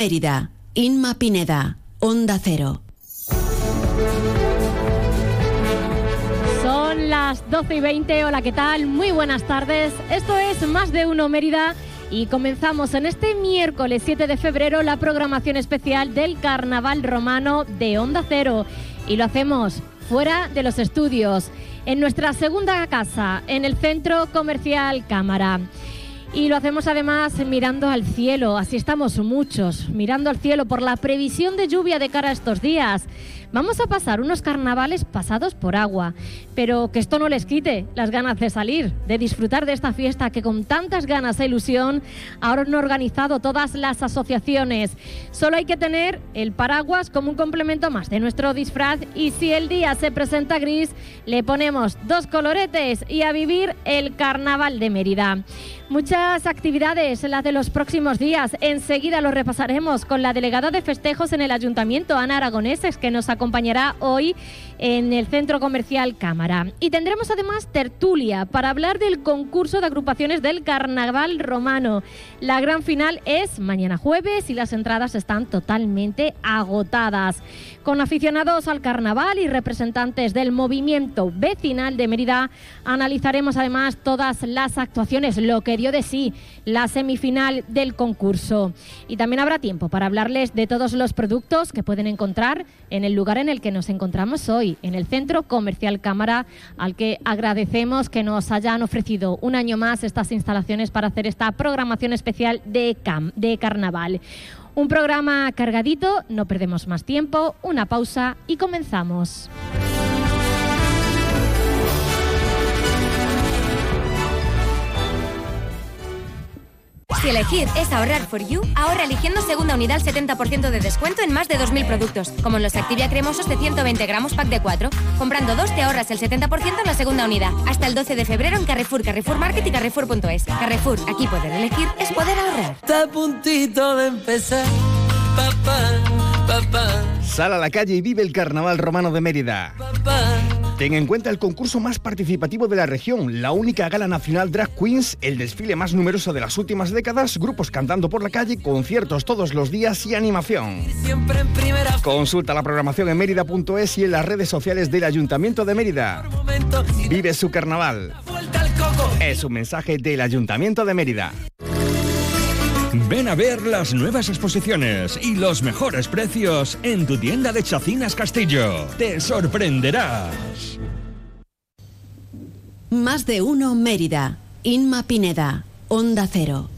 Mérida, Inma Pineda, Onda Cero. Son las 12 y 20. Hola, ¿qué tal? Muy buenas tardes. Esto es Más de Uno Mérida. Y comenzamos en este miércoles 7 de febrero la programación especial del Carnaval Romano de Onda Cero. Y lo hacemos fuera de los estudios, en nuestra segunda casa, en el Centro Comercial Cámara. Y lo hacemos además mirando al cielo, así estamos muchos, mirando al cielo por la previsión de lluvia de cara a estos días. Vamos a pasar unos carnavales pasados por agua, pero que esto no les quite las ganas de salir, de disfrutar de esta fiesta que con tantas ganas e ilusión ahora han organizado todas las asociaciones. Solo hay que tener el paraguas como un complemento más de nuestro disfraz y si el día se presenta gris, le ponemos dos coloretes y a vivir el carnaval de Mérida. Muchas actividades las de los próximos días. Enseguida lo repasaremos con la delegada de festejos en el Ayuntamiento, Ana Aragoneses, que nos acompañará hoy en el Centro Comercial Cámara. Y tendremos además tertulia para hablar del concurso de agrupaciones del Carnaval Romano. La gran final es mañana jueves y las entradas están totalmente agotadas. Con aficionados al carnaval y representantes del movimiento vecinal de Mérida, analizaremos además todas las actuaciones, lo que dio de sí la semifinal del concurso. Y también habrá tiempo para hablarles de todos los productos que pueden encontrar en el lugar en el que nos encontramos hoy, en el Centro Comercial Cámara, al que agradecemos que nos hayan ofrecido un año más estas instalaciones para hacer esta programación especial de, de carnaval. Un programa cargadito, no perdemos más tiempo, una pausa y comenzamos. Si elegir es ahorrar for you, ahorra eligiendo segunda unidad al 70% de descuento en más de 2.000 productos, como en los Activia cremosos de 120 gramos pack de 4. Comprando dos te ahorras el 70% en la segunda unidad. Hasta el 12 de febrero en Carrefour, Carrefour Market y Carrefour.es. Carrefour, aquí poder elegir es poder ahorrar. Está a puntito de empezar. Sal a la calle y vive el Carnaval Romano de Mérida. Ten en cuenta el concurso más participativo de la región, la única gala nacional Drag Queens, el desfile más numeroso de las últimas décadas, grupos cantando por la calle, conciertos todos los días y animación. Consulta la programación en mérida.es y en las redes sociales del Ayuntamiento de Mérida. Vive su carnaval. Es un mensaje del Ayuntamiento de Mérida. Ven a ver las nuevas exposiciones y los mejores precios en tu tienda de Chacinas Castillo. Te sorprenderás. Más de uno Mérida, Inma Pineda, Onda Cero.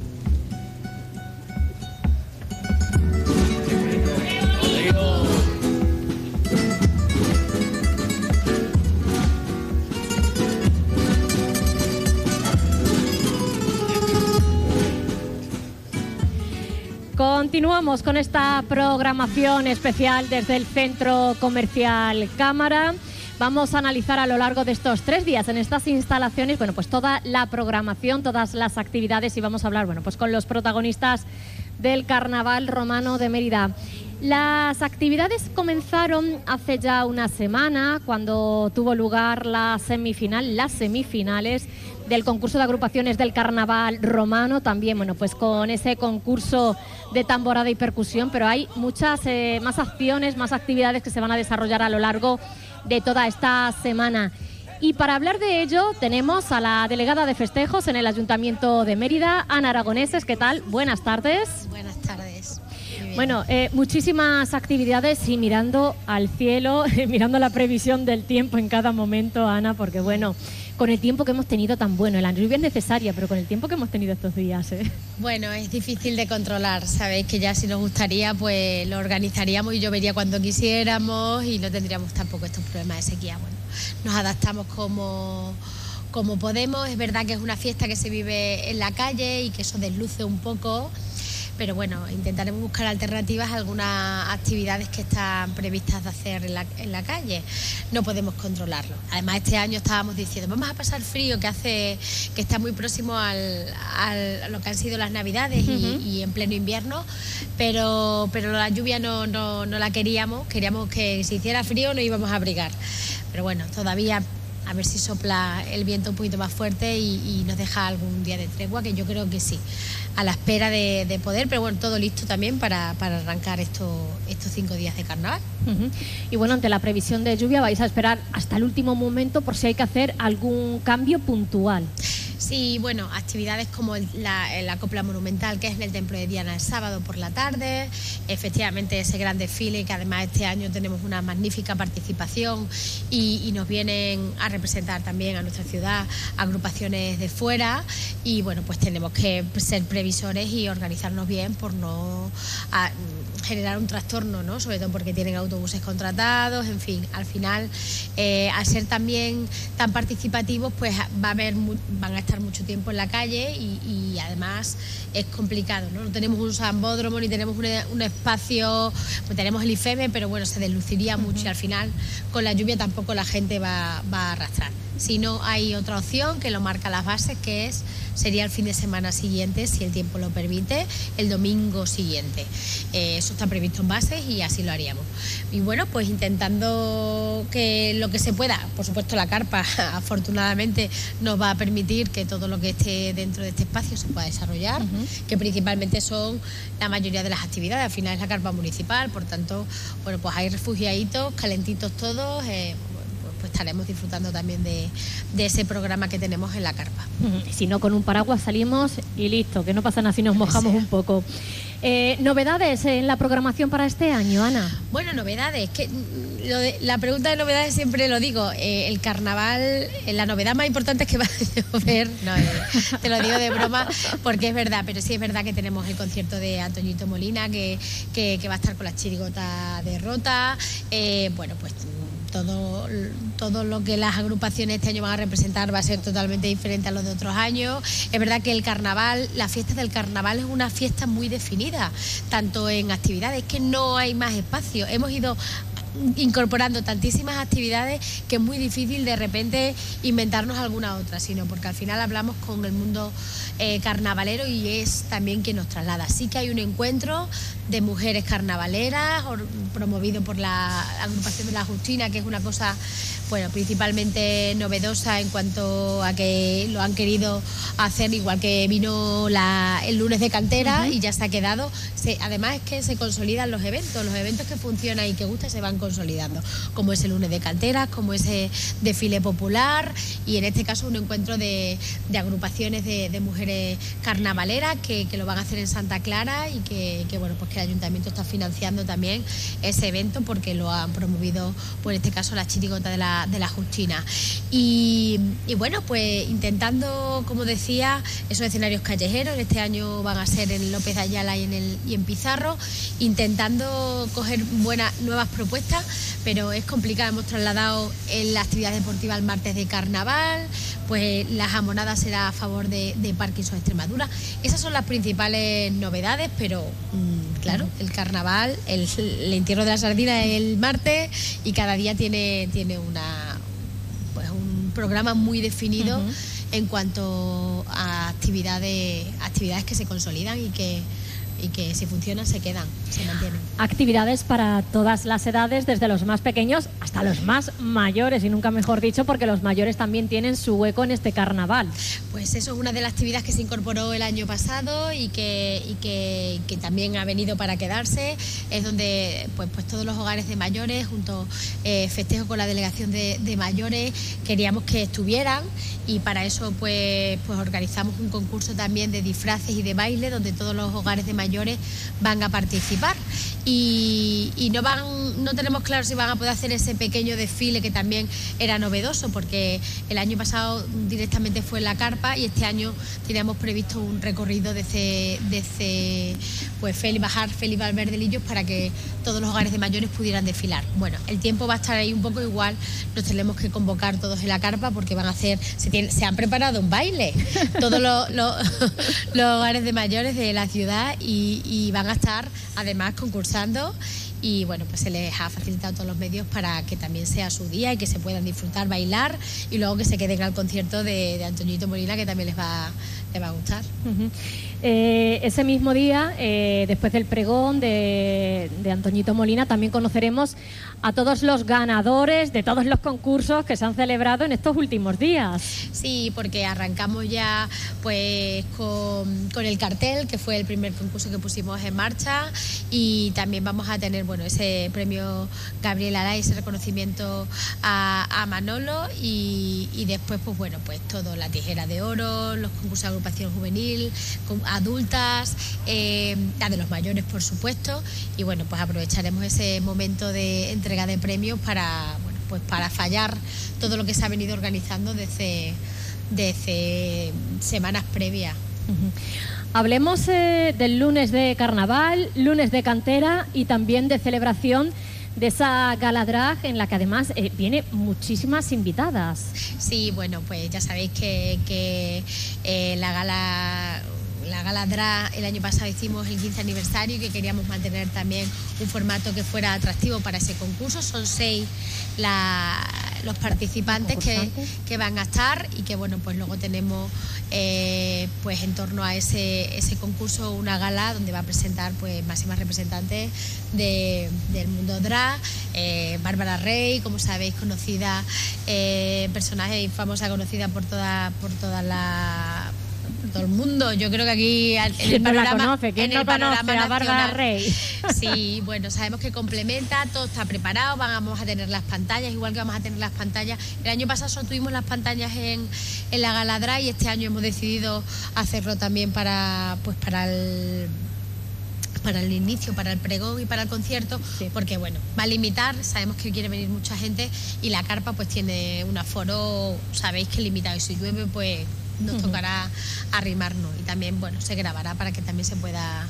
Continuamos con esta programación especial desde el Centro Comercial Cámara. Vamos a analizar a lo largo de estos tres días en estas instalaciones, bueno, pues toda la programación, todas las actividades y vamos a hablar, bueno, pues con los protagonistas del Carnaval Romano de Mérida. Las actividades comenzaron hace ya una semana cuando tuvo lugar la semifinal, las semifinales del concurso de agrupaciones del Carnaval Romano, también, bueno, pues con ese concurso de tamborada y percusión, pero hay muchas eh, más acciones, más actividades que se van a desarrollar a lo largo de toda esta semana. Y para hablar de ello tenemos a la delegada de festejos en el Ayuntamiento de Mérida, Ana Aragoneses. ¿Qué tal? Buenas tardes. Buenas tardes. Bien. Bueno, eh, muchísimas actividades y mirando al cielo, mirando la previsión del tiempo en cada momento, Ana, porque bueno, con el tiempo que hemos tenido tan bueno, la lluvia es necesaria, pero con el tiempo que hemos tenido estos días, ¿eh? Bueno, es difícil de controlar. Sabéis que ya si nos gustaría, pues lo organizaríamos y llovería cuando quisiéramos y no tendríamos tampoco estos problemas de sequía. Bueno, nos adaptamos como, como podemos. Es verdad que es una fiesta que se vive en la calle y que eso desluce un poco. Pero bueno, intentaremos buscar alternativas a algunas actividades que están previstas de hacer en la, en la calle. No podemos controlarlo. Además, este año estábamos diciendo, vamos a pasar frío, que hace que está muy próximo al, al- a lo que han sido las Navidades y, y en pleno invierno, pero, pero la lluvia no, no, no la queríamos. Queríamos que si hiciera frío no íbamos a abrigar. Pero bueno, todavía a ver si sopla el viento un poquito más fuerte y, nos deja algún día de tregua, que yo creo que sí, a la espera de, poder, pero bueno, todo listo también para, arrancar estos cinco días de carnaval. Y bueno, ante la previsión de lluvia vais a esperar hasta el último momento por si hay que hacer algún cambio puntual. Sí, bueno, actividades como la, copla monumental que es en el Templo de Diana el sábado por la tarde, efectivamente ese gran desfile que además este año tenemos una magnífica participación y, nos vienen a representar también a nuestra ciudad agrupaciones de fuera. Y bueno, pues tenemos que ser previsores y organizarnos bien por no generar un trastorno, ¿no? sobre todo porque tienen autobuses contratados, en fin, al final, eh, al ser también tan participativos, pues va a haber, van a estar mucho tiempo en la calle y, además es complicado, ¿no? No tenemos un sambódromo ni tenemos un, espacio, pues tenemos el IFEME, pero bueno, se desluciría mucho y al final con la lluvia tampoco la gente va, va a arrastrar. Si no, hay otra opción que lo marca las bases, que es sería el fin de semana siguiente, si el tiempo lo permite, el domingo siguiente. Eh, eso está previsto en bases y así lo haríamos. Y bueno, pues intentando que lo que se pueda, por supuesto la carpa afortunadamente nos va a permitir que todo lo que esté dentro de este espacio se pueda desarrollar, que principalmente son la mayoría de las actividades, al final es la carpa municipal, por tanto, bueno, pues hay refugiaditos, calentitos todos. Eh, pues estaremos disfrutando también de, ese programa que tenemos en la carpa. Si no, con un paraguas salimos y listo, que no pasa nada si nos mojamos un poco. Eh, ¿Novedades en la programación para este año, Ana? Bueno, novedades. Que mm, la pregunta de novedades siempre lo digo. Eh, el carnaval, eh, la novedad más importante es que va a llover. No, te lo digo de broma porque es verdad, pero sí es verdad que tenemos el concierto de Antoñito Molina que, que, que va a estar con la chirigota de Rota. bueno, pues todo, todo lo que las agrupaciones este año van a representar va a ser totalmente diferente a los de otros años. Es verdad que el carnaval, la fiesta del carnaval es una fiesta muy definida, tanto en actividades que no hay más espacio. Hemos ido incorporando tantísimas actividades que es muy difícil de repente inventarnos alguna otra, sino porque al final hablamos con el mundo eh, carnavalero y es también quien nos traslada. Sí que hay un encuentro de mujeres carnavaleras promovido por la agrupación de la Justina, que es una cosa bueno, principalmente novedosa en cuanto a que lo han querido hacer igual que vino el lunes de cantera y ya se ha quedado. además es que se consolidan los eventos, los eventos que funcionan y que gustan se van consolidando, como es el lunes de cantera, como ese desfile popular y en este caso un encuentro de, agrupaciones de, mujeres carnavaleras que, lo van a hacer en Santa Clara y que, bueno pues que el ayuntamiento está financiando también ese evento porque lo han promovido, por este caso la chirigota de la de la Justina. Y, bueno, pues intentando, como decía, esos escenarios callejeros, este año van a ser en López Ayala y en, Pizarro, intentando coger buenas nuevas propuestas, pero es complicado. Hemos trasladado en la actividad deportiva el martes de carnaval, pues la jamonada será a favor de, de Parkinson Extremadura. Esas son las principales novedades, pero mm, claro, el carnaval, el, el entierro de la sardina el martes y cada día tiene, tiene una, pues un programa muy definido en cuanto a actividades, actividades que se consolidan y que y que si funcionan se quedan, se mantienen. Actividades para todas las edades, desde los más pequeños hasta los más mayores, y nunca mejor dicho, porque los mayores también tienen su hueco en este carnaval. Pues eso es una de las actividades que se incorporó el año pasado y que, y que, también ha venido para quedarse. Es donde pues, pues todos los hogares de mayores, junto eh, festejo con la delegación de, de mayores, queríamos que estuvieran y para eso pues, pues organizamos un concurso también de disfraces y de baile donde todos los hogares de mayores van a participar y, no van no tenemos claro si van a poder hacer ese pequeño desfile que también era novedoso porque el año pasado directamente fue en la carpa y este año teníamos previsto un recorrido desde, desde pues Félix, bajar Félix Valverde Lillos para que todos los hogares de mayores pudieran desfilar. Bueno, el tiempo va a estar ahí un poco igual, nos tenemos que convocar todos en la carpa porque van a hacer, se, se han preparado un baile, todos los, los, hogares de mayores de la ciudad y, y van a estar además concursando y bueno, pues se les ha facilitado todos los medios para que también sea su día y que se puedan disfrutar, bailar y luego que se queden al concierto de, de Antoñito Molina que también les va, les va a gustar. Eh, ese mismo día, eh, después del pregón de, de Antoñito Molina, también conoceremos a todos los ganadores de todos los concursos que se han celebrado en estos últimos días. Sí, porque arrancamos ya pues con, el cartel, que fue el primer concurso que pusimos en marcha, y también vamos a tener bueno ese premio Gabriel Alay, ese reconocimiento a, Manolo, y, después pues bueno pues todo, la tijera de oro, los concursos de agrupación juvenil, adultas, eh, la de los mayores por supuesto, y bueno pues aprovecharemos ese momento de entrega de premios para bueno pues para fallar todo lo que se ha venido organizando desde, desde semanas previas. Hablemos eh, del lunes de carnaval, lunes de cantera y también de celebración de esa gala drag en la que además eh, viene muchísimas invitadas. Sí, bueno, pues ya sabéis que, que eh, la gala la gala drag el año pasado hicimos el 15 aniversario y que queríamos mantener también un formato que fuera atractivo para ese concurso. Son seis la- los participantes que, que van a estar y que bueno pues luego tenemos eh, pues en torno a ese, ese concurso una gala donde va a presentar pues máximas representantes de- del mundo drag eh, Bárbara Rey como sabéis conocida eh, personaje y famosa conocida por toda por toda la todo el mundo yo creo que aquí en el ¿Quién no panorama conoce? ¿Quién en no el panorama a Bárbara. Rey? Sí, bueno, sabemos que complementa, todo está preparado, vamos a tener las pantallas, igual que vamos a tener las pantallas. El año pasado solo tuvimos las pantallas en, en la Galadra y este año hemos decidido hacerlo también para, pues para el para el inicio, para el pregón y para el concierto, porque bueno, va a limitar, sabemos que quiere venir mucha gente y la carpa pues tiene un aforo, sabéis que limitado y si llueve pues nos tocará arrimarnos y también bueno, se grabará para que también se pueda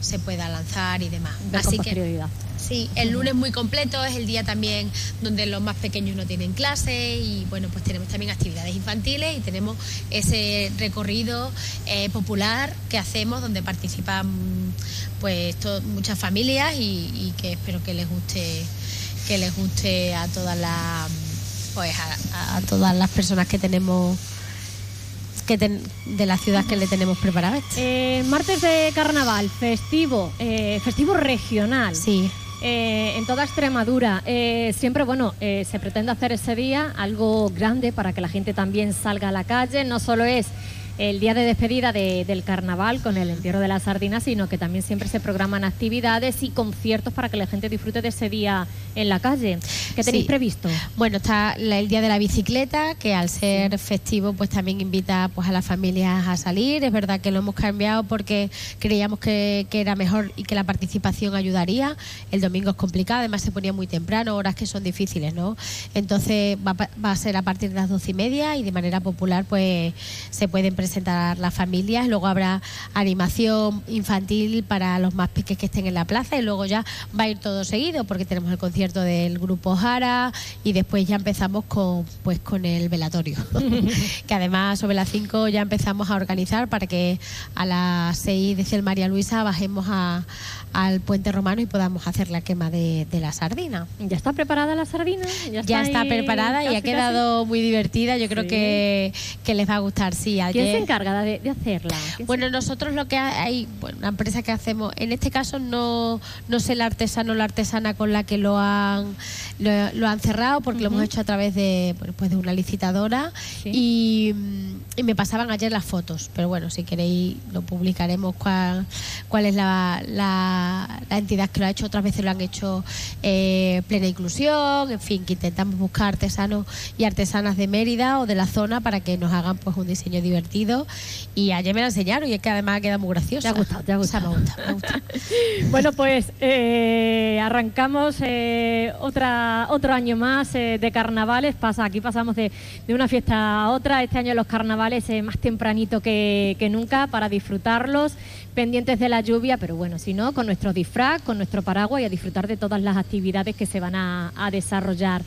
se pueda lanzar y demás. Así que posterioridad. Sí, el lunes muy completo, es el día también donde los más pequeños no tienen clase y bueno, pues tenemos también actividades infantiles y tenemos ese recorrido eh, popular que hacemos donde participan pues to- muchas familias y, y que espero que les guste que les guste a todas las pues a, a todas las personas que tenemos que ten- de la ciudad que le tenemos preparada. Eh, martes de carnaval, festivo, eh, festivo regional. Sí. Eh, en toda Extremadura. Eh, siempre, bueno, eh, se pretende hacer ese día algo grande para que la gente también salga a la calle. No solo es el día de despedida de- del carnaval con el entierro de la sardina, sino que también siempre se programan actividades y conciertos para que la gente disfrute de ese día en la calle. ¿Qué tenéis Sí. previsto? Bueno, está la- el día de la bicicleta, que al ser festivo, pues también invita pues a las familias a salir. Es verdad que lo hemos cambiado porque creíamos que, que era mejor y que la participación ayudaría. El domingo es complicado, además se ponía muy temprano, horas que son difíciles, ¿no? Entonces va, va a ser a partir de las doce y media y de manera popular, pues se pueden presentar las familias. Luego habrá animación infantil para los más pequeños que estén en la plaza y luego ya va a ir todo seguido porque tenemos el concierto del grupo Jara y después ya empezamos con pues con el velatorio que además sobre las 5 ya empezamos a organizar para que a las 6 desde el María Luisa bajemos a- al puente romano y podamos hacer la quema de, de la sardina ¿Ya está preparada la sardina? ya está ahí preparada y ha quedado muy divertida yo creo Sí. que, que les va a gustar sí casi? ¿Quién ayer- se encarga de, de hacerla? ¿Quién se- bueno, nosotros lo que hay, bueno, una empresa que hacemos, en este caso no, no sé el artesano o la artesana con la que lo han, lo, lo han cerrado, porque lo hemos hecho a través de, pues de una licitadora Sí. y, mm, y me pasaban ayer las fotos, pero bueno, si queréis lo publicaremos cuál, cuál es la, la, la entidad que lo ha hecho, otras veces lo han hecho eh, plena inclusión, en fin, que intentamos buscar artesanos y artesanas de Mérida o de la zona para que nos hagan pues un diseño divertido y ayer me la enseñaron y es que además queda muy graciosa. Te ha gustado, te ha O sea, gustado. me gusta, me gusta. Bueno, pues eh, arrancamos eh, otra, otro año más eh, de carnavales. Pasa, aquí pasamos de, de una fiesta a otra. Este año los carnavales más tempranito que, que nunca para disfrutarlos, pendientes de la lluvia, pero bueno, si no, con nuestro disfraz, con nuestro paraguas y a disfrutar de todas las actividades que se van a, desarrollar.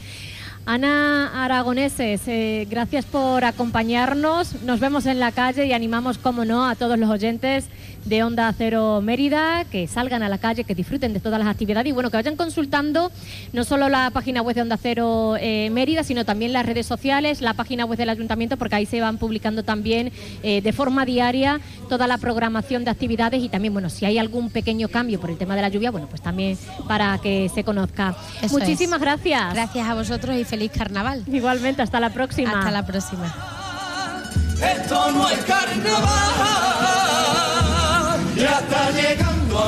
Ana Aragoneses, eh, gracias por acompañarnos. Nos vemos en la calle y animamos, como no, a todos los oyentes de Onda Cero Mérida que salgan a la calle, que disfruten de todas las actividades y bueno, que vayan consultando no solo la página web de Onda Cero eh, Mérida, sino también las redes sociales, la página web del ayuntamiento, porque ahí se van publicando también eh, de forma diaria toda la programación de actividades y también, bueno, si hay algún pequeño cambio por el tema de la lluvia, bueno, pues también para que se conozca. Eso Muchísimas es. gracias. Gracias a vosotros y feliz carnaval. Igualmente, hasta la próxima. Hasta la próxima. Esto no es carnaval.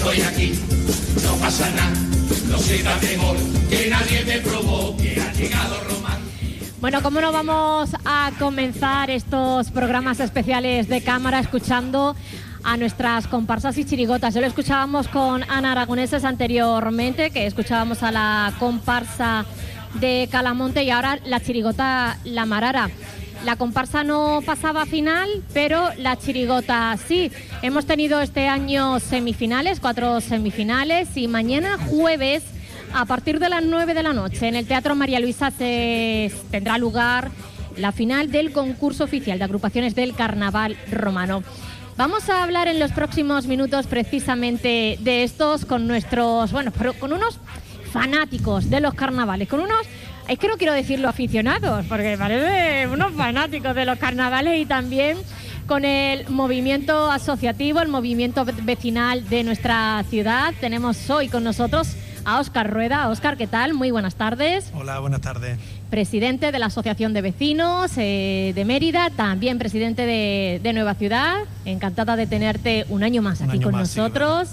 Estoy aquí, no pasa nada. No será mejor que nadie me provoque. Ha llegado Román. Bueno, ¿cómo no vamos a comenzar estos programas especiales de cámara escuchando a nuestras comparsas y chirigotas? Ya lo escuchábamos con Ana Aragoneses anteriormente, que escuchábamos a la comparsa de Calamonte y ahora la chirigota La Marara. La comparsa no pasaba a final, pero la chirigota sí. Hemos tenido este año semifinales, cuatro semifinales, y mañana jueves, a partir de las 9 de la noche, en el Teatro María Luisa se tendrá lugar la final del concurso oficial de agrupaciones del Carnaval Romano. Vamos a hablar en los próximos minutos precisamente de estos con nuestros, bueno, con unos fanáticos de los carnavales, con unos es que no quiero decirlo aficionados, porque parece unos fanáticos de los carnavales y también con el movimiento asociativo, el movimiento ve- vecinal de nuestra ciudad. Tenemos hoy con nosotros a Óscar Rueda. Óscar, ¿qué tal? Muy buenas tardes. Hola, buenas tardes. Presidente de la Asociación de Vecinos eh, de Mérida, también presidente de, de Nueva Ciudad. Encantada de tenerte un año más Un aquí año con más, sí, nosotros.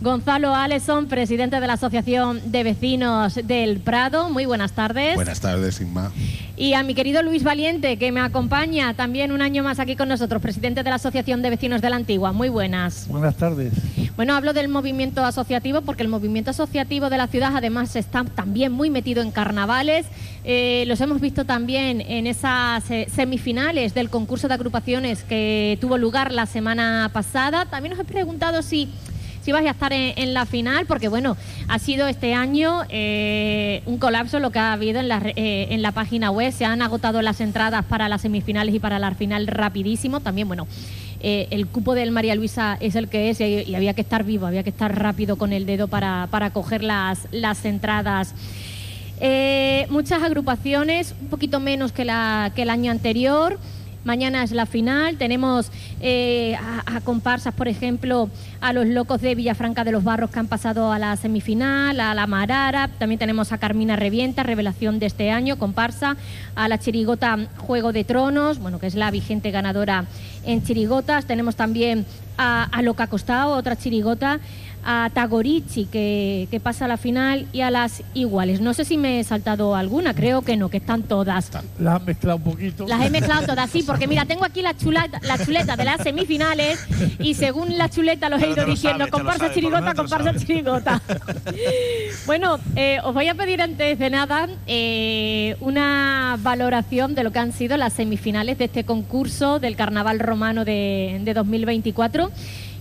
Gonzalo Aleson, presidente de la Asociación de Vecinos del Prado. Muy buenas tardes. Buenas tardes, Inma. Y a mi querido Luis Valiente, que me acompaña también un año más aquí con nosotros, presidente de la Asociación de Vecinos de la Antigua. Muy buenas. Buenas tardes. Bueno, hablo del movimiento asociativo porque el movimiento asociativo de la ciudad además está también muy metido en carnavales. Eh, los hemos visto también en esas eh, semifinales del concurso de agrupaciones que tuvo lugar la semana pasada. También os he preguntado si si vais a estar en, la final, porque bueno, ha sido este año eh, un colapso lo que ha habido en la, eh, en la página web. Se han agotado las entradas para las semifinales y para la final rapidísimo. También, bueno, eh, el cupo del María Luisa es el que es y, había que estar vivo, había que estar rápido con el dedo para, para coger las, las entradas. Muchas agrupaciones, un poquito menos que, la, que el año anterior. Mañana es la final. Tenemos eh, a, comparsas, por ejemplo, a los locos de Villafranca de los Barros que han pasado a la semifinal, a la Marara. También tenemos a Carmina Revienta, revelación de este año, comparsa. A la Chirigota Juego de Tronos, bueno, que es la vigente ganadora en Chirigotas. Tenemos también a, a Loca Costao, otra Chirigota a Tagorichi, que, que pasa a la final, y a las iguales. No sé si me he saltado alguna, creo que no, que están todas. La has mezclado un poquito. Las he mezclado todas, sí, porque mira, tengo aquí la chuleta, la chuleta de las semifinales y según la chuleta los he ido diciendo, sabes, comparsa sabes, chirigota, comparsa chirigota. bueno, eh, os voy a pedir antes de nada eh, una valoración de lo que han sido las semifinales de este concurso del Carnaval Romano de, de 2024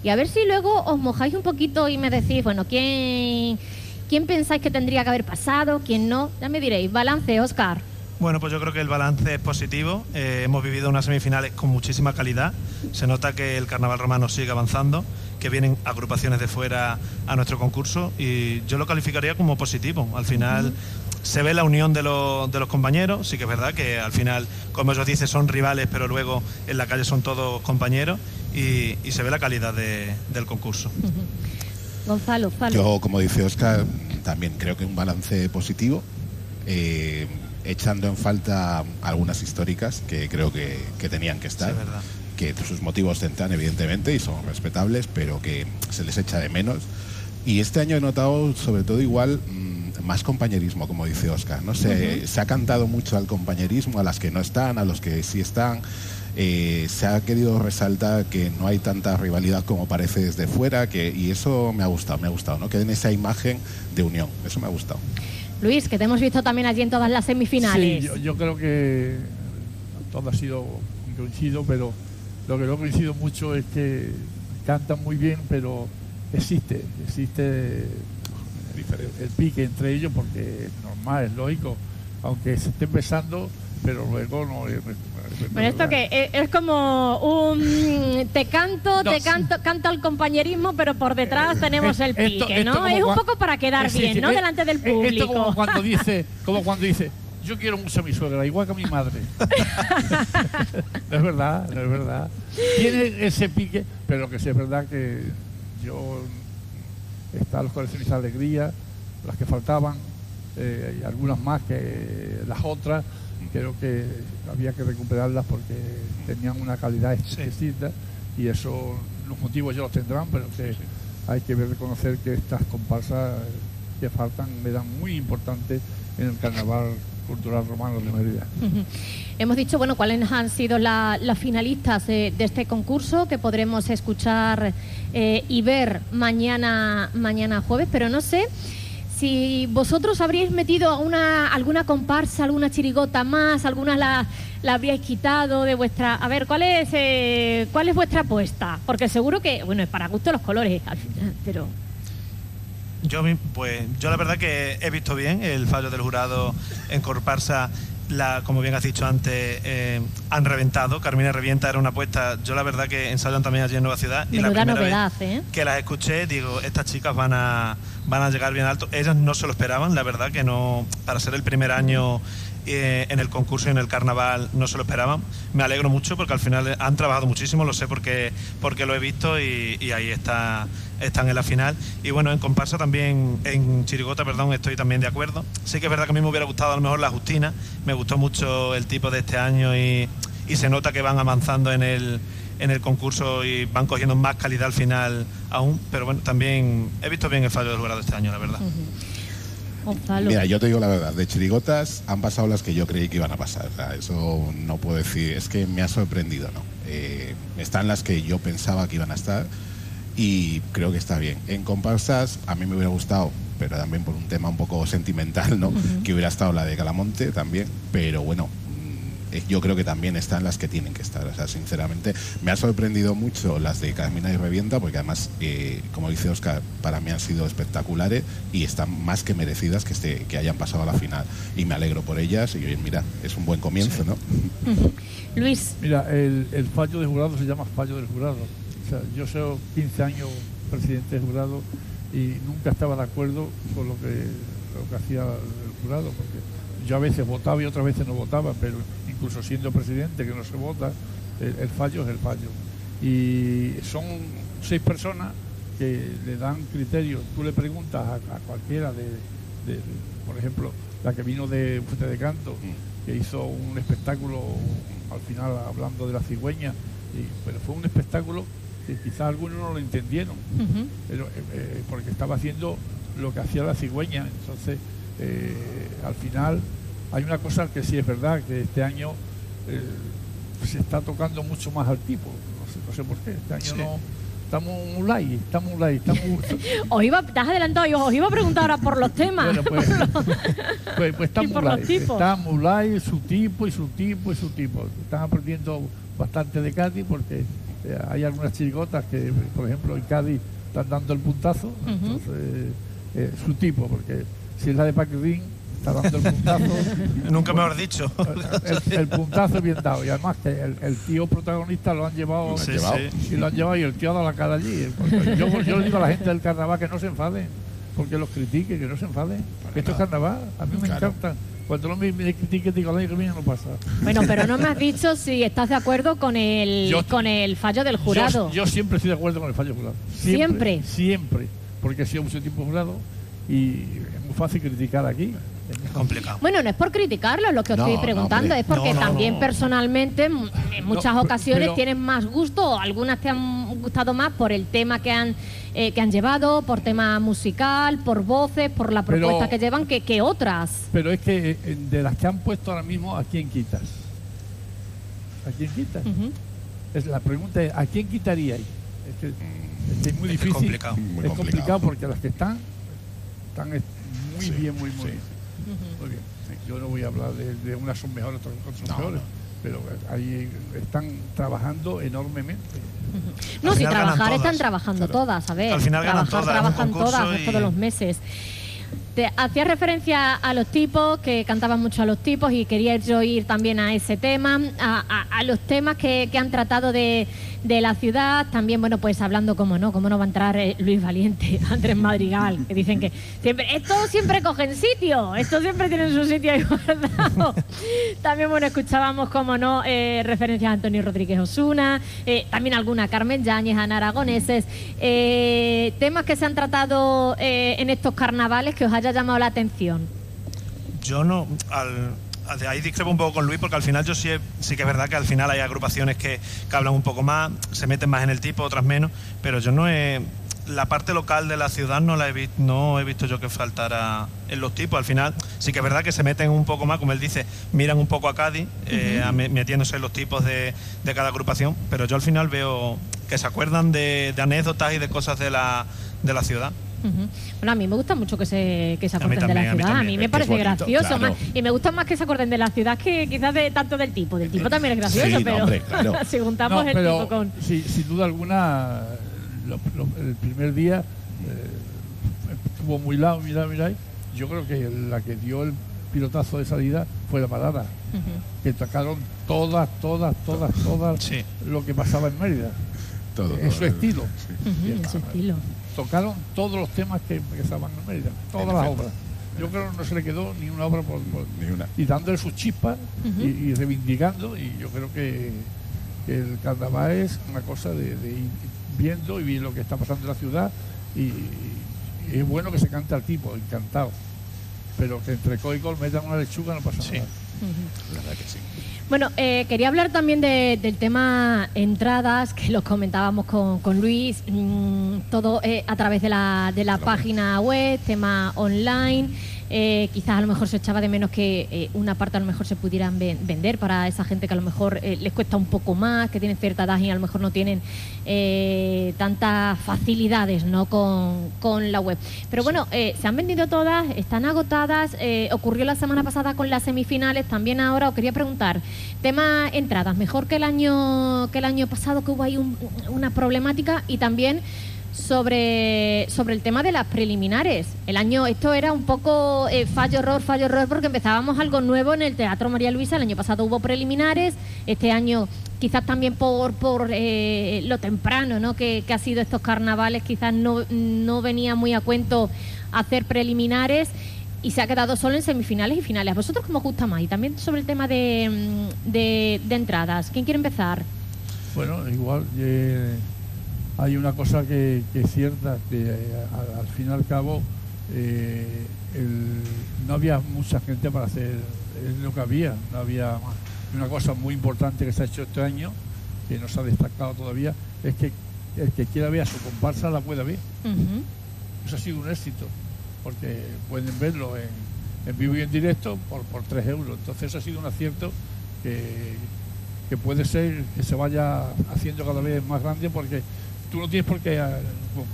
y a ver si luego os mojáis un poquito y me decís, bueno, quién, quién pensáis que tendría que haber pasado, quién no. Ya me diréis, balance, Oscar. Bueno, pues yo creo que el balance es positivo. Eh, hemos vivido unas semifinales con muchísima calidad. Se nota que el carnaval romano sigue avanzando, que vienen agrupaciones de fuera a nuestro concurso y yo lo calificaría como positivo. Al final se ve la unión de, los- de los compañeros. Sí que es verdad que al final, como ellos dicen, son rivales, pero luego en la calle son todos compañeros y, y se ve la calidad de- del concurso. Gonzalo, Gonzalo. Yo, como dice Oscar, también creo que un balance positivo, eh, echando en falta algunas históricas que creo que, que tenían que estar. Sí, verdad. que sus motivos tendrán evidentemente y son respetables, pero que se les echa de menos. Y este año he notado sobre todo igual mm, más compañerismo, como dice Oscar. ¿no? Se, se ha cantado mucho al compañerismo, a las que no están, a los que sí están. Eh, se ha querido resaltar que no hay tanta rivalidad como parece desde fuera, que, y eso me ha gustado, me ha gustado, ¿no? Que den esa imagen de unión, eso me ha gustado. Luis, que te hemos visto también allí en todas las semifinales. Sí, yo, yo creo que todo ha sido coincido, pero lo que no coincido mucho es que cantan muy bien, pero existe, existe el, el pique entre ellos porque es normal, es lógico, aunque se esté empezando, pero luego no es. Bueno, esto que es, es como un te canto, te canto, canto al compañerismo, pero por detrás tenemos el Esto- pique, esto ¿no? Es un poco para quedar Sí, bien, sí, ¿no? eh, Delante del eh, Esto público. como cuando dice, como cuando dice, yo quiero mucho a mi suegra, igual que a mi madre. no es verdad, no es verdad. Tiene ese pique, pero lo que sí es verdad que yo están los coleccionistas de alegría, las que faltaban, eh, y algunas más que las otras, creo que había que recuperarlas porque tenían una calidad exquisita y eso, los motivos ya los tendrán, pero que hay que reconocer que estas comparsas que faltan eran muy importantes en el carnaval cultural romano de Mérida. Hemos dicho, bueno, cuáles han sido la- las finalistas de, de este concurso que podremos escuchar eh, y ver mañana, mañana jueves, pero no sé si vosotros habríais metido una, alguna comparsa, alguna chirigota más, alguna la, la habríais quitado de vuestra... A ver, ¿cuál es, eh, ¿cuál es vuestra apuesta? Porque seguro que, bueno, es para gusto los colores al final, pero... Yo, pues, yo la verdad que he visto bien el fallo del jurado en Corparsa. La, como bien has dicho antes, eh, han reventado. Carmina Revienta era una apuesta. Yo la verdad que ensayan también allí en Nueva Ciudad. Y la primera novedad, vez ¿eh? que las escuché, digo, estas chicas van a, van a llegar bien alto. Ellas no se lo esperaban, la verdad que no, para ser el primer año eh, en el concurso y en el carnaval no se lo esperaban. Me alegro mucho porque al final han trabajado muchísimo, lo sé porque, porque lo he visto y, y ahí está, están en la final. Y bueno, en comparsa también, en Chirigota, perdón, estoy también de acuerdo. Sí que es verdad que a mí me hubiera gustado a lo mejor la Justina, me gustó mucho el tipo de este año y, y se nota que van avanzando en el, en el concurso y van cogiendo más calidad al final aún, pero bueno, también he visto bien el fallo del jurado este año, la verdad. Mira, yo te digo la verdad, de chirigotas han pasado las que yo creí que iban a pasar. O sea, eso no puedo decir, es que me ha sorprendido, ¿no? Eh, están las que yo pensaba que iban a estar y creo que está bien. En comparsas a mí me hubiera gustado, pero también por un tema un poco sentimental, ¿no? Que hubiera estado la de Calamonte también, pero bueno. mm, Yo creo que también están las que tienen que estar. O sea, sinceramente, me ha sorprendido mucho las de Carmina y Revienta, porque además, eh, como dice Oscar, para mí han sido espectaculares y están más que merecidas que, este, que hayan pasado a la final. Y me alegro por ellas y oye, mira, es un buen comienzo, ¿no? Luis. Mira, el, el fallo del jurado se llama fallo del jurado. Sea, yo soy 15 años presidente del jurado y nunca estaba de acuerdo con lo que, lo que hacía el jurado, porque yo a veces votaba y otras veces no votaba, pero incluso siendo presidente que no se vota, el, el fallo es el fallo. Y son seis personas que le dan criterios. Tú le preguntas a, a cualquiera de, de- por ejemplo, la que vino de Fuente de Canto, que hizo un espectáculo al final hablando de la cigüeña, y- pero fue un espectáculo quizás algunos no lo entendieron, pero, eh, eh, porque estaba haciendo lo que hacía la cigüeña. Entonces, eh, al final, hay una cosa que sí es verdad, que este año eh, se está tocando mucho más al tipo. No sé, no sé por qué. Este año Sí. no. Estamos un like, estamos un like, estamos. Os iba, te has adelantado, yo os iba a preguntar ahora por los temas. Bueno, pues, pues, pues está por los tipos. Está Mulay, su tipo y su tipo y su tipo. Están aprendiendo bastante de Cádiz porque eh, hay algunas chirigotas que, por ejemplo, en Cádiz están dando el puntazo. Entonces, eh, su tipo, porque si es la de Paquetín, está dando el puntazo. Nunca mejor dicho. el, el puntazo bien dado. Y además que el, el tío protagonista lo han llevado, Sí, llevado. sí. y lo han llevado y el tío ha dado la cara allí. Yo, yo le digo a la gente del carnaval que no se enfaden, porque los critique, que no se enfaden. Esto es carnaval, a mí me Claro. encanta. Cuando no me, me critiquen, digo, viene no pasa. Bueno, pero no me has dicho si estás de acuerdo con el, Yo- con el fallo del jurado. Yo, yo siempre estoy de acuerdo con el fallo jurado. ¿Siempre? Siempre, porque he sido mucho tiempo jurado y es muy fácil criticar aquí. Es complicado. Bueno, no es por criticarlo lo que os No, estoy preguntando, es porque No, no, también no. personalmente en muchas No, ocasiones pero- tienen más gusto, o algunas te han gustado más por el tema que han eh, que han llevado, por tema musical, por voces, por la Pero- propuesta que llevan, que, que otras. Pero es que eh, de las que han puesto ahora mismo, ¿a quién quitas? ¿A quién quitas? Es la pregunta es, ¿a quién quitaríais? Es que, es que es muy Es difícil. complicado. Muy es complicado. complicado porque las que están están eh, muy Sí, bien, muy, muy sí. bien. Muy bien. Yo no voy a hablar de, de unas son mejores, otras, otras son No, peores, no. pero ahí están trabajando enormemente. No, si trabajar están trabajando Claro. todas, a ver. Al final ganan trabajar, todas, trabajan todas y- todos los meses. Te hacía referencia a los tipos, que cantaban mucho a los tipos y quería yo ir también a ese tema, a, a- a los temas que, que han tratado de, de la ciudad, también, bueno, pues hablando, como no, cómo no va a entrar eh, Luis Valiente, Andrés Madrigal, que dicen que siempre, estos siempre cogen sitio, estos siempre tienen su sitio ahí guardado. también, bueno, escuchábamos, como no, eh, referencias a Antonio Rodríguez Osuna, eh, también alguna Carmen Yáñez, Ana Aragoneses, temas que se han tratado en estos carnavales que os haya llamado la atención. Yo no, al, ahí discrepo un poco con Luis porque al final yo sí, sí que es verdad que al final hay agrupaciones que, que hablan un poco más, se meten más en el tipo, otras menos, pero yo no he... La parte local de la ciudad no la he visto, no he visto yo que faltara en los tipos. Al final sí que es verdad que se meten un poco más, como él dice, miran un poco a Cádiz, eh, metiéndose en los tipos de, de cada agrupación, pero yo al final veo que se acuerdan de, de anécdotas y de cosas de la, de la ciudad. Ujú. Bueno, a mí me gusta mucho que se, que se A mí acuerden de la a mí ciudad. A mí, me parece bonito, gracioso. claro. más- y me gusta más que se acuerden de la ciudad que quizás de tanto del tipo. Del tipo también es gracioso, Sí, no, pero hombre, claro. si juntamos No, el tipo con. sí, sin duda alguna, lo- lo- el primer día eh, estuvo muy lado, mira, mira. Yo creo que la que dio el pilotazo de salida fue la parada, que tocaron todas, todas, todas, todas Sí. lo que pasaba en Mérida. Todo, Es su estilo. Sí. Su estilo. Tocaron todos los temas que, que estaban en Mérida, todas En las efecto. obras. Yo creo que no se le quedó ni una obra por, por- Ni una. y dándole sus chispas y, y reivindicando y yo creo que, que el carnaval es una cosa de, de ir viendo y ver lo que está pasando en la ciudad y, y es bueno que se cante al tipo, encantado pero que entre co y col metan una lechuga no pasa Sí. nada. La verdad que sí. Bueno, eh, quería hablar también de- del tema entradas, que lo comentábamos con, con Luis, mm, todo eh, a través de la, de la página web, tema online. Eh, quizás a lo mejor se echaba de menos que eh, una parte a lo mejor se pudieran ven- vender para esa gente que a lo mejor eh, les cuesta un poco más, que tienen cierta edad y a lo mejor no tienen tantas facilidades ¿no? con, con la web. Pero bueno, se han vendido todas, están agotadas. ocurrió la semana pasada con las semifinales. También ahora os quería preguntar, tema entradas, mejor que el año que el año pasado que hubo ahí un- una problemática y también sobre, sobre el tema de las preliminares. El año, esto era un poco eh, fallo, error, fallo, error, porque empezábamos algo nuevo en el Teatro María Luisa. El año pasado hubo preliminares, este año quizás también por, por eh, lo temprano ¿no? que, que ha sido estos carnavales, quizás no, no venía muy a cuento hacer preliminares y se ha quedado solo en semifinales y finales. ¿A vosotros cómo os gusta más? Y también sobre el tema de, mm, de, entradas. ¿Quién quiere empezar? Bueno, igual eh, hay una cosa que, que es cierta, que eh, al, al fin y al cabo eh, el- no había mucha gente para hacer lo que había, no había una cosa muy importante que se ha hecho este año, que no se ha destacado todavía, es que el que quiera ver a su comparsa la pueda ver. Eso ha sido un éxito, porque pueden verlo en, en vivo y en directo por, por 3 euros. Entonces eso ha sido un acierto que, que puede ser que se vaya haciendo cada vez más grande porque tú no tienes por qué... eh,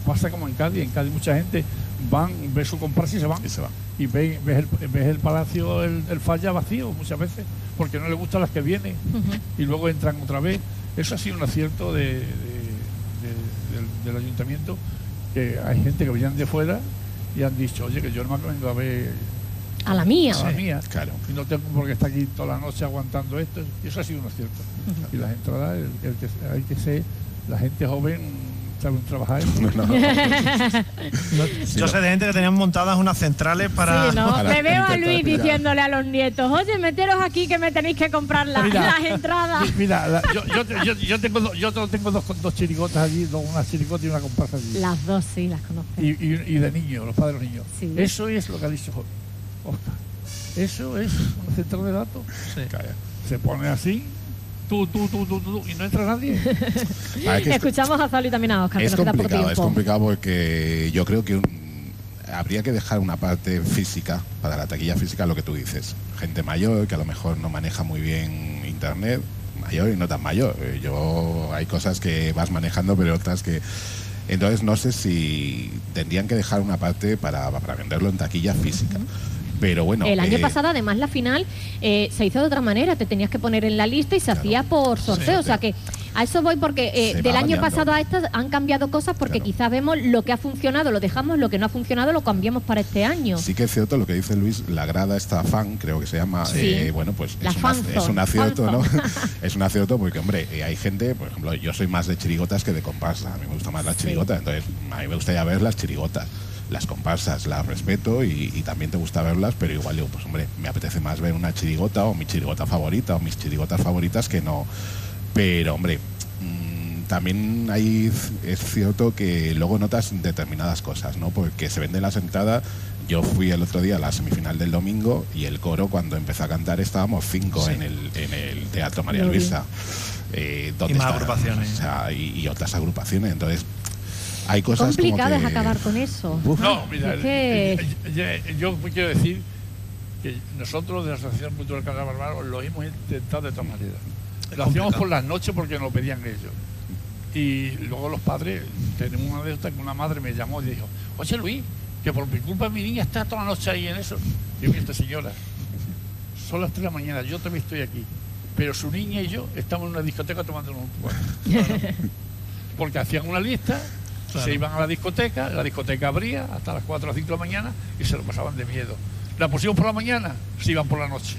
Pasa como en Cádiz, en Cádiz mucha gente van, ve su comparsa y se van. Y se va. Y ve- ves, el, ves el palacio, el, el falla vacío muchas veces, porque no le gustan las que vienen y luego entran otra vez. Eso ha sido un acierto de- de- de- del, del ayuntamiento, que hay gente que venían de fuera y han dicho, oye, que yo no me vengo a ver A la mía. a la mía Claro. y no tengo por qué estar aquí toda la noche aguantando esto. Y eso ha sido un acierto. Y las entradas, el- el que- hay que ser, la gente joven sabe trabajar. No, no. Yo sé de gente que tenían montadas unas centrales para. Sí, ¿no? para Me veo a Luis diciéndole a los nietos, oye, meteros aquí que me tenéis que comprar la- Mira, las entradas. mi- Mira, la- yo, yo, yo, yo tengo, dos- yo tengo dos, dos chirigotas allí, dos, una chirigota y una comparsa allí. Las dos sí, las conozco. y, y- y de niños, los padres de los niños. Sí. Eso es lo que ha dicho Oscar. Eso es una central de datos. Se pone así, tú, tú, tú, tú, tú, y no entra nadie. Ah, es que esto- Escuchamos a Zalo y también a Oscar, que es nos queda poco complicado, es complicado porque yo creo que un- habría que dejar una parte física para la taquilla física, lo que tú dices. Gente mayor que a lo mejor no maneja muy bien internet, mayor y no tan mayor. Eh, Yo hay cosas que vas manejando, pero otras que entonces no sé si tendrían que dejar una parte para, para venderlo en taquilla física. Pero bueno, el año eh, pasado, además, la final eh, se hizo de otra manera. Te tenías que poner en la lista y se hacía por sorteo. o sea que a eso voy porque eh, del año variando. pasado a estas han cambiado cosas porque quizás vemos lo que ha funcionado, lo dejamos, lo que no ha funcionado lo cambiamos para este año. Sí que es cierto lo que dice Luis, la grada esta fan, creo que se llama, Sí. eh, bueno, pues La es, una- es un acierto, ¿no? es un acierto porque, hombre, hay gente, por ejemplo, yo soy más de chirigotas que de comparsa, a mí me gusta más la chirigota, entonces a mí me gustaría ver las chirigotas. Las comparsas las respeto y, y también te gusta verlas, pero igual digo, pues hombre, me apetece más ver una chirigota o mi chirigota favorita o mis chirigotas favoritas que no. Pero hombre, mm, también hay, es cierto que luego notas determinadas cosas, ¿no? Porque se venden las entradas. Yo fui el otro día a la semifinal del domingo y el coro cuando empezó a cantar estábamos cinco en, el, en el Teatro María. Luisa. eh, donde Y más agrupaciones. o sea, y, y otras agrupaciones. Entonces, hay cosas Complicado como es que... acabar con eso. No, mira, Es que- eh, eh, yo quiero decir que nosotros de la Asociación Cultural Carnaval Bárbaro lo hemos intentado de todas maneras. Lo hacíamos por las noches porque nos lo pedían ellos. Y luego los padres, tenemos una anécdota que una madre me llamó y dijo, oye Luis, que por mi culpa mi niña está toda la noche ahí en eso. Y yo, esta señora, son las 3 de la mañana, yo también estoy aquí. Pero su niña y yo estamos en una discoteca tomando un Porque hacían una lista, Claro. se iban a la discoteca, la discoteca abría hasta las 4 o 5 de la mañana y se lo pasaban de miedo. La pusimos por la mañana, se iban por la noche.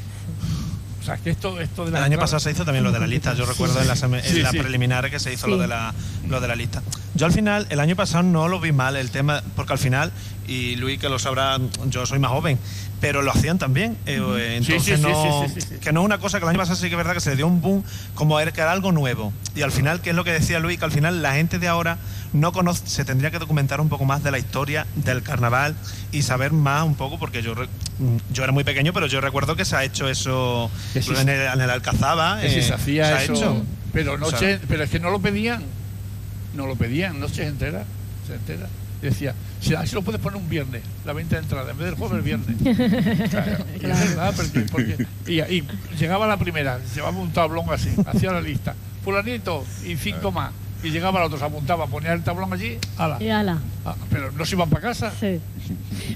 O sea, que esto, esto de la El año pasado se hizo también lo de la lista. Yo recuerdo en la, en la preliminar que se hizo lo, de la, lo de la lista. Yo al final, el año pasado no lo vi mal el tema, porque al final, y Luis que lo sabrá, yo soy más joven, pero lo hacían también. eh, entonces sí, sí, no, sí, sí, sí, sí. que no es una cosa que el año pasado sí que es verdad que se le dio un boom como era que era algo nuevo. Y al final, que es lo que decía Luis, que al final la gente de ahora no conoce, se tendría que documentar un poco más de la historia del carnaval y saber más un poco, porque yo re- yo era muy pequeño, pero yo recuerdo que se ha hecho eso en, el, en el Alcazaba. eh, se hacía ha eso, hecho. pero O noche, sea, pero es que no lo pedían, no lo pedían, noches enteras, se entera. Y decía, si así lo puedes poner un viernes, la venta de entrada, en vez del jueves el viernes. Claro, y es verdad, porque, porque- y, y llegaba la primera, llevaba un tablón así, hacía la lista, fulanito y cinco más. Y llegaba el otro, se apuntaba, ponía el tablón allí, ala. Y ala. Ah, pero no se iban para casa. Sí.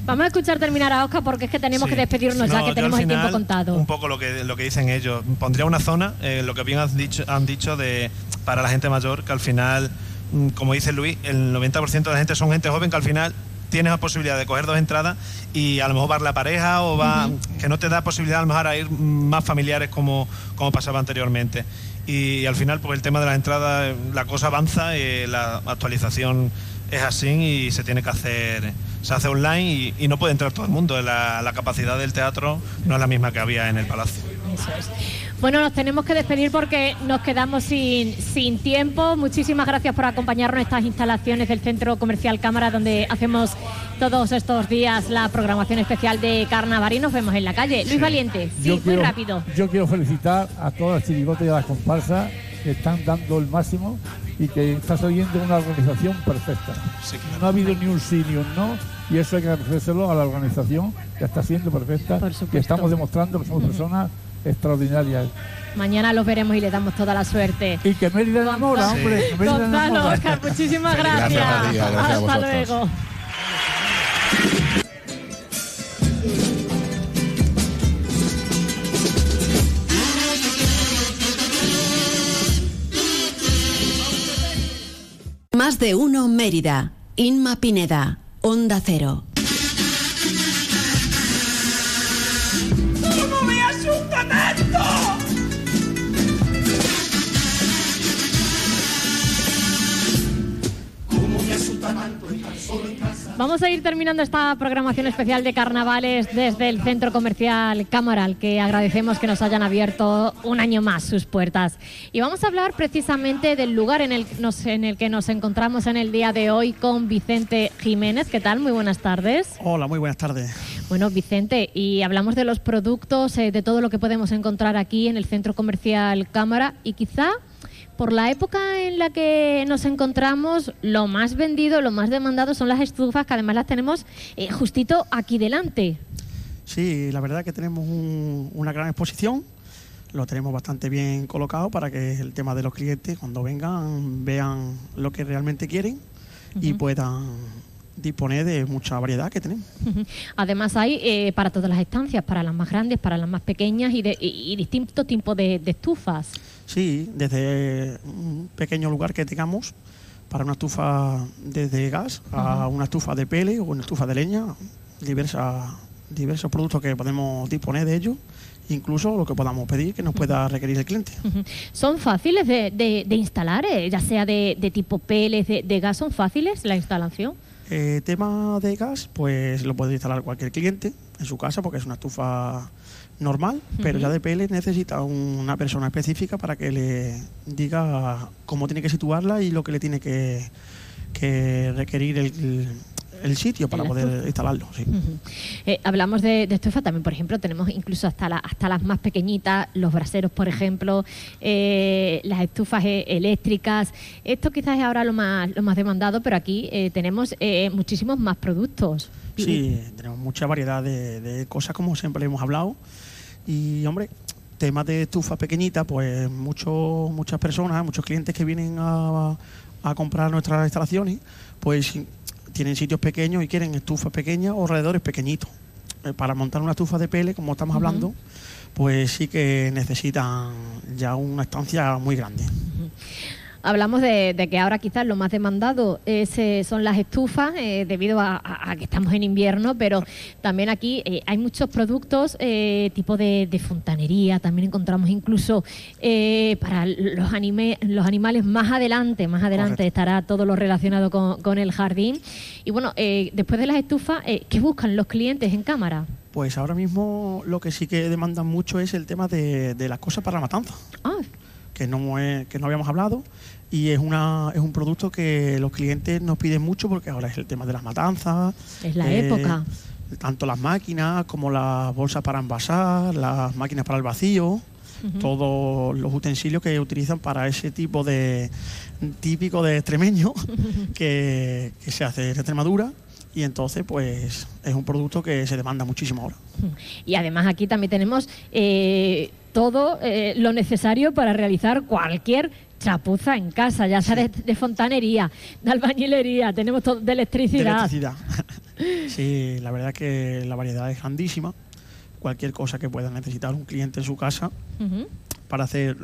Vamos a escuchar terminar a Oscar porque es que tenemos Sí. que despedirnos No, ya, que tenemos el tiempo contado. Un poco lo que, lo que dicen ellos. Pondría una zona, eh, lo que bien has dicho, han dicho de para la gente mayor, que al final, como dice Luis, el 90% de la gente son gente joven que al final tienes la posibilidad de coger dos entradas y a lo mejor va la pareja o va que no te da posibilidad a lo mejor a ir más familiares como, como pasaba anteriormente. Y al final, pues el tema de las entradas, eh, la cosa avanza, eh, la actualización es así y se tiene que hacer, se hace online y, y no puede entrar todo el mundo. La, la capacidad del teatro no es la misma que había en el Palacio. Eso es. Bueno, nos tenemos que despedir porque nos quedamos sin, sin tiempo. Muchísimas gracias por acompañarnos en estas instalaciones del Centro Comercial Cámara, donde hacemos todos estos días la programación especial de Carnaval y nos vemos en la calle. Luis Valiente, sí, Yo muy quiero- rápido. Yo quiero felicitar a todas las chirigotas y a las comparsas que están dando el máximo y que está saliendo una organización perfecta. No ha habido ni un sí ni un no y eso hay que agradecérselo a la organización que está siendo perfecta, que estamos demostrando que somos personas extraordinarias. Mañana los veremos y le damos toda la suerte. Y que Mérida enamora, hombre. que Mérida Gonzalo, enamora. Oscar, muchísimas Gracias, gracias. María, gracias Hasta luego. Más de uno Mérida. Inma Pineda. Onda Cero. Vamos a ir terminando esta programación especial de carnavales desde el Centro Comercial Cámara, al que agradecemos que nos hayan abierto un año más sus puertas. Y vamos a hablar precisamente del lugar en el, nos- en el que nos encontramos en el día de hoy con Vicente Jiménez. ¿Qué tal? Muy buenas tardes. Hola, muy buenas tardes. Bueno, Vicente, y hablamos de los productos, eh, de todo lo que podemos encontrar aquí en el centro comercial Cámara y quizá por la época en la que nos encontramos, lo más vendido, lo más demandado son las estufas, que además las tenemos eh, justito aquí delante. Sí, la verdad que tenemos un- una gran exposición, lo tenemos bastante bien colocado para que el tema de los clientes cuando vengan vean lo que realmente quieren y puedan disponer de mucha variedad que tenemos. Además hay eh, para todas las estancias, para las más grandes, para las más pequeñas y, de- y- y distintos tipos de, de estufas. Sí, desde un pequeño lugar que tengamos para una estufa desde gas a una estufa de pele o una estufa de leña, diversas, diversos productos que podemos disponer de ellos, incluso lo que podamos pedir que nos pueda requerir el cliente. ¿Son fáciles de, de- de instalar, eh, ya sea de, de tipo peles, de, de gas? ¿Son fáciles la instalación? Eh, tema de gas, pues lo puede instalar cualquier cliente en su casa porque es una estufa normal, pero ya de pele necesita una persona específica para que le diga cómo tiene que situarla y lo que le tiene que, que requerir el, el sitio para poder instalarlo. sí. Eh, hablamos de, de estufa también, por ejemplo, tenemos incluso hasta, la- hasta las más pequeñitas, los braseros, por ejemplo, eh, las estufas eh, eléctricas. Esto quizás es ahora lo más, lo más demandado, pero aquí eh, tenemos eh, muchísimos más productos. Sí, tenemos mucha variedad de, de cosas como siempre hemos hablado. Y hombre, temas de estufa pequeñita, pues muchos muchas personas, muchos clientes que vienen a, a comprar nuestras instalaciones, pues tienen sitios pequeños y quieren estufas pequeñas o alrededores pequeñitos. Eh, para montar una estufa de pele, como estamos hablando, pues sí que necesitan ya una estancia muy grande. Hablamos de, de que ahora quizás lo más demandado es, eh, son las estufas, eh, debido a, a- a que estamos en invierno, pero también aquí eh, hay muchos productos eh, tipo de, de fontanería, también encontramos incluso eh, para los, anime- los animales más adelante, más adelante Correcto. estará todo lo relacionado con, con el jardín. Y bueno, eh, después de las estufas, eh, ¿qué buscan los clientes en cámara? Pues ahora mismo lo que sí que demandan mucho es el tema de, de las cosas para la matanza. Ah, que no, es- que no habíamos hablado y es, una, es un producto que los clientes nos piden mucho porque ahora es el tema de las matanzas. es la eh, época. Tanto las máquinas como las bolsas para envasar, las máquinas para el vacío, todos los utensilios que utilizan para ese tipo de típico de extremeño que, que se hace en Extremadura y entonces pues es un producto que se demanda muchísimo ahora. Y además aquí también tenemos eh, todo eh, lo necesario para realizar cualquier chapuza en casa, ya sea de, de fontanería, de albañilería, tenemos todo de De electricidad. electricidad. sí, la verdad es que la variedad es grandísima. Cualquier cosa que pueda necesitar un cliente en su casa para hacer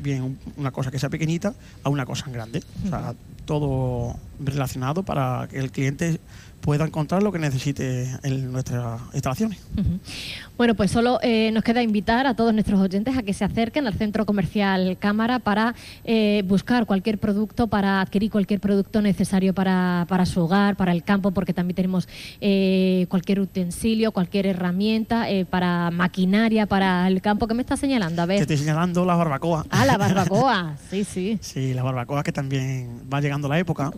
bien un- una cosa que sea pequeñita a una cosa en grande. O sea, todo relacionado para que el cliente pueda encontrar lo que necesite en nuestras instalaciones. Bueno, pues solo eh, nos queda invitar a todos nuestros oyentes a que se acerquen al centro comercial Cámara para eh, buscar cualquier producto, para adquirir cualquier producto necesario para, para su hogar, para el campo, porque también tenemos eh, cualquier utensilio, cualquier herramienta eh, para maquinaria, para el campo. ¿Qué me está señalando? A Te ver. estoy señalando la barbacoa. Ah, la barbacoa. Sí, sí. Sí, la barbacoa que también va llegando la época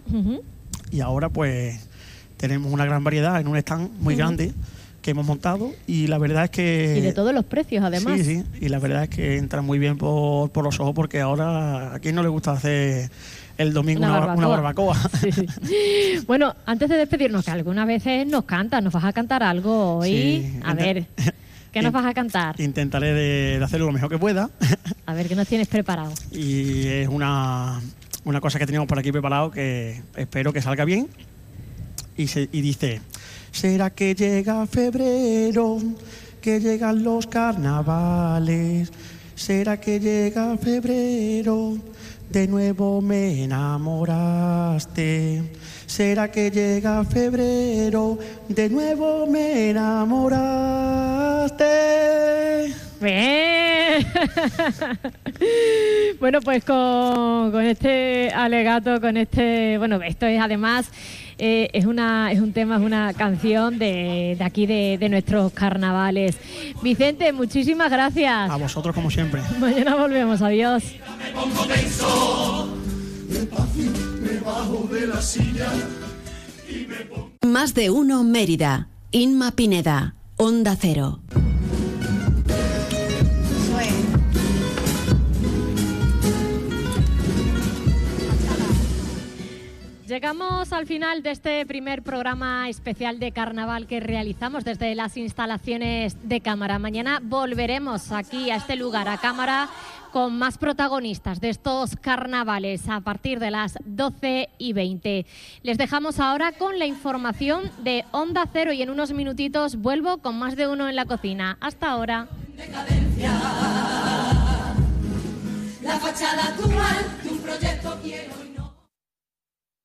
y ahora pues tenemos una gran variedad en un stand muy grande que hemos montado y la verdad es que... Y de todos los precios, además. Sí, sí, y la verdad es que entra muy bien por, por los ojos porque ahora a quién no le gusta hacer el domingo Una una, bar- una barbacoa. Sí, sí. Bueno, antes de despedirnos, que algunas veces nos cantas, nos vas a cantar algo hoy. Sí, a ver, ¿qué nos vas a cantar? Intentaré de, de hacerlo lo mejor que pueda A ver, ¿qué nos tienes preparado? y es una, una cosa que tenemos por aquí preparado que espero que salga bien y, dice, ¿será que llega febrero, que llegan los carnavales? ¿Será que llega febrero, de nuevo me enamoraste? ¿Será que llega febrero, de nuevo me enamoraste? Bien. bueno, pues con, con este alegato, con este, bueno, esto es además eh, es una es un tema, es una canción de, de aquí de, de nuestros carnavales. Vicente, muchísimas gracias. A vosotros como siempre. Mañana volvemos, adiós. Más de uno Mérida. Inma Pineda. Onda Cero. Llegamos al final de este primer programa especial de carnaval que realizamos desde las instalaciones de cámara. Mañana volveremos aquí a este lugar, a cámara, con más protagonistas de estos carnavales a partir de las 12 y 20. Les dejamos ahora con la información de Onda Cero y en unos minutitos vuelvo con más de uno en la cocina. Hasta ahora. La fachada actual de un proyecto quiero